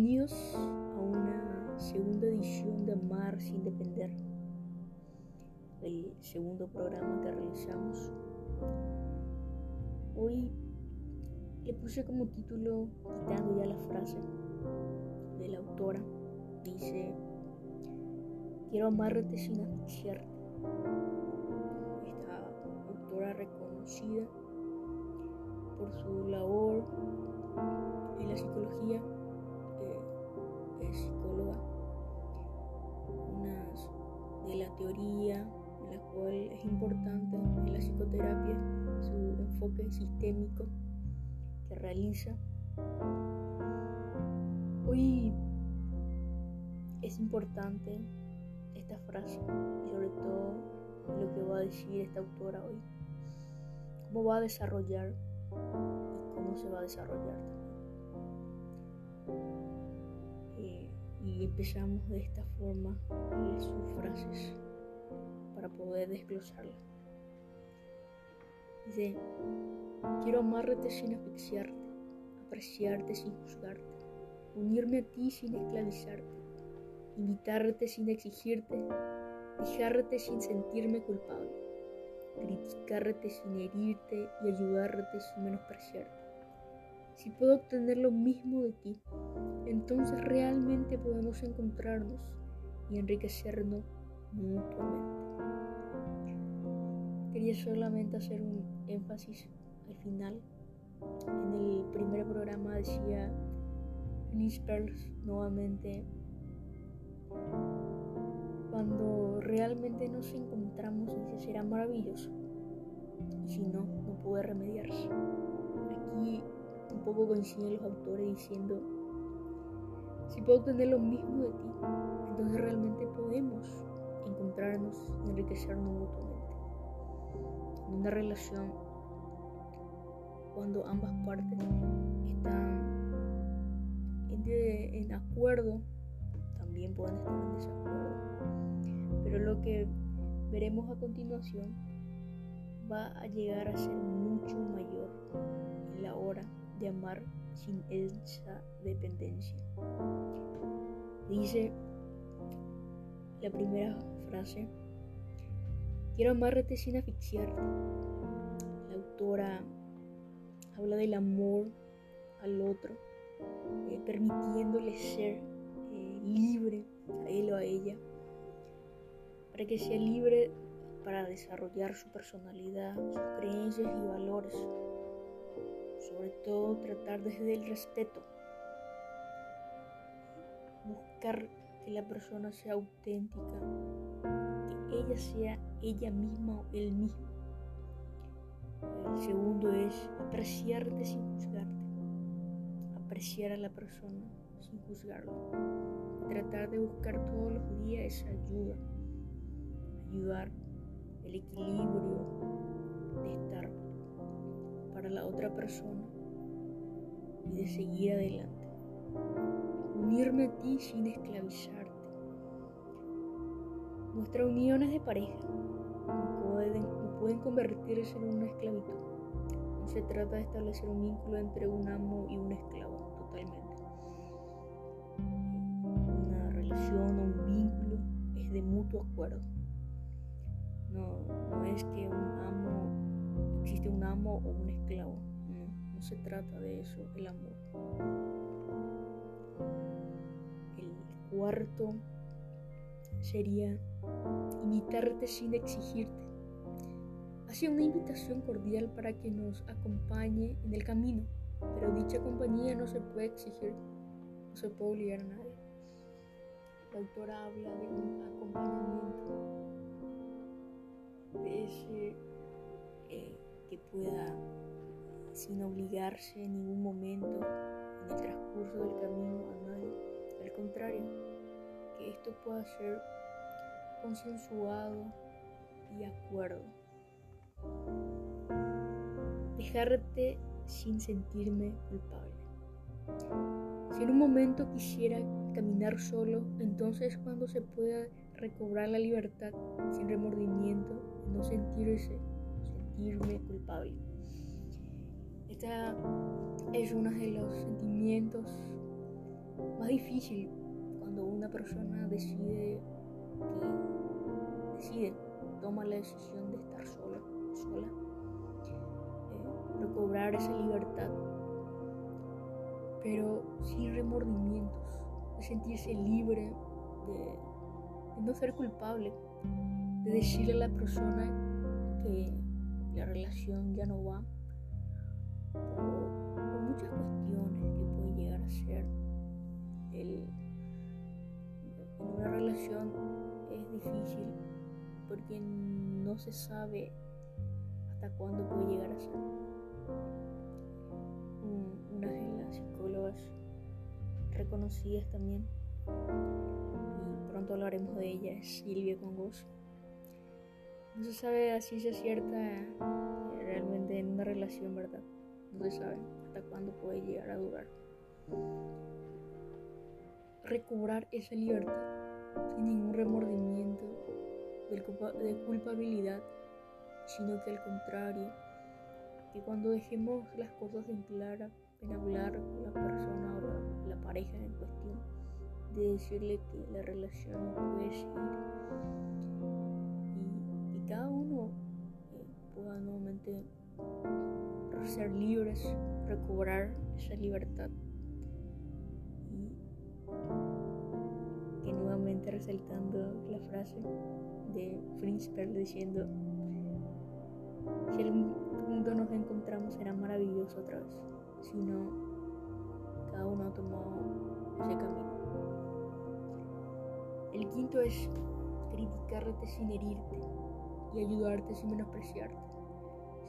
Bienvenidos a una segunda edición de Amar sin depender, el segundo programa que realizamos. Hoy le puse como título, quitando ya la frase de la autora, dice, quiero amarte sin asfixiarte. Esta autora reconocida por su labor en la psicología psicóloga, una de la teoría la cual es importante en la psicoterapia su enfoque sistémico que realiza. Hoy es importante esta frase y sobre todo lo que va a decir esta autora hoy, cómo va a desarrollar y cómo se va a desarrollar y empezamos de esta forma sus frases para poder desglosarla. Dice, quiero amarte sin asfixiarte, apreciarte sin juzgarte, unirme a ti sin esclavizarte, invitarte sin exigirte, dejarte sin sentirme culpable, criticarte sin herirte y ayudarte sin menospreciarte. Si puedo obtener lo mismo de ti, entonces realmente podemos encontrarnos y enriquecernos mutuamente. Quería solamente hacer un énfasis al final. En el primer programa decía Liz Perls nuevamente, cuando realmente nos encontramos, dice, será maravilloso. Y si no, no puede remediarse. Aquí un poco coinciden los autores diciendo, si puedo obtener lo mismo de ti, entonces realmente podemos encontrarnos y enriquecernos mutuamente. En una relación, cuando ambas partes están en, acuerdo, también pueden estar en desacuerdo. Pero lo que veremos a continuación va a llegar a ser mucho mayor sin esa dependencia. Dice la primera frase, quiero amarte sin asfixiarte. La autora habla del amor al otro, eh, permitiéndole ser eh, libre a él o a ella, para que sea libre para desarrollar su personalidad, sus creencias y valores sobre todo tratar desde el respeto, buscar que la persona sea auténtica, que ella sea ella misma o él mismo. El segundo es apreciarte sin juzgarte, apreciar a la persona sin juzgarla, tratar de buscar todos los días esa ayuda, ayudar el equilibrio de estar para la otra persona y de seguir adelante. Unirme a ti sin esclavizarte. Nuestras uniones de pareja no pueden, convertirse en una esclavitud. No se trata de establecer un vínculo entre un amo y un esclavo, totalmente. Una relación o un vínculo es de mutuo acuerdo. No, no es que un amo existe un amo o un esclavo. No, se trata de eso, el amor. El cuarto sería invitarte sin exigirte. Hacia una invitación cordial para que nos acompañe en el camino, pero dicha compañía no se puede exigir, no se puede obligar a nadie. La autora habla de un acompañamiento, de ese eh, que pueda, sin obligarse en ningún momento en el transcurso del camino a nadie. Al contrario, que esto pueda ser consensuado y acuerdo. Dejarte sin sentirme culpable. Si en un momento quisiera caminar solo, entonces cuando se pueda recobrar la libertad sin remordimiento no sentirse culpable. Esta es uno de los sentimientos más difícil cuando una persona decide que decide, toma la decisión de estar sola, sola, eh, recobrar esa libertad, pero sin remordimientos, de sentirse libre, de, no ser culpable, de decirle a la persona que la relación ya no va por, muchas cuestiones que puede llegar a ser en una relación es difícil porque no se sabe hasta cuándo puede llegar a ser. Una de las psicólogas reconocidas también, y pronto hablaremos de ella, es Silvia Congos. No se sabe a ciencia cierta eh, realmente en una relación, ¿verdad? No se sabe hasta cuándo puede llegar a durar. Recobrar esa libertad sin ningún remordimiento de culpabilidad, sino que al contrario, que cuando dejemos las cosas en clara, en hablar con la persona o la, pareja en cuestión, de decirle que la relación no puede seguir ser libres, recobrar esa libertad. Y que nuevamente resaltando la frase de Prince diciendo si algún punto nos encontramos será maravilloso otra vez. Si no cada uno ha tomado ese camino el quinto es criticarte sin herirte y ayudarte sin menospreciarte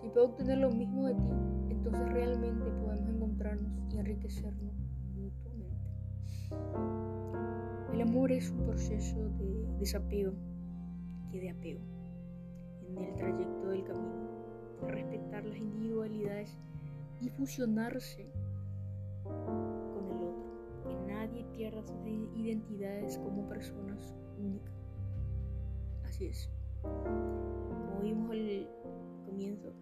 si puedo obtener lo mismo de ti entonces realmente podemos encontrarnos y enriquecernos mutuamente el amor es un proceso de desapego que de apego en el trayecto del camino, respetar las individualidades y fusionarse con el otro, que nadie pierda sus identidades como personas únicas. Así es. Como vimos al comienzo,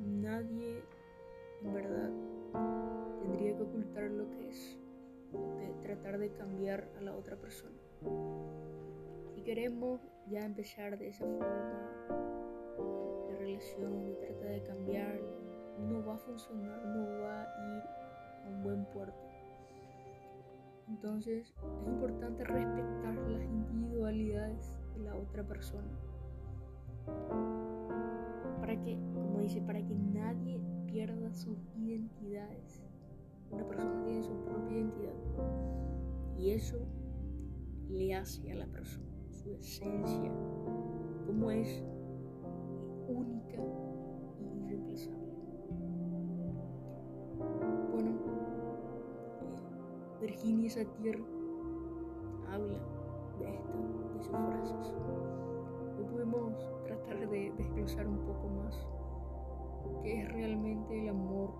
nadie en verdad tendría que ocultar lo que es, de tratar de cambiar a la otra persona queremos ya empezar de esa forma la relación, de tratar de cambiar, no va a funcionar, no va a ir a un buen puerto. Entonces es importante respetar las individualidades de la otra persona. Para que, como dice, para que nadie pierda sus identidades. Una persona tiene su propia identidad. Y eso le hace a la persona su esencia, como es única y irreemplazable. Bueno, eh, Virginia Satir habla de esto, de sus frases. Podemos tratar de desglosar un poco más qué es realmente el amor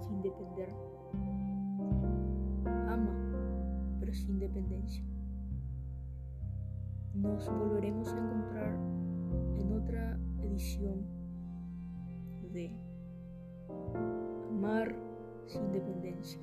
sin depender. Ama, pero sin dependencia nos volveremos a encontrar en otra edición de Amar sin dependencia.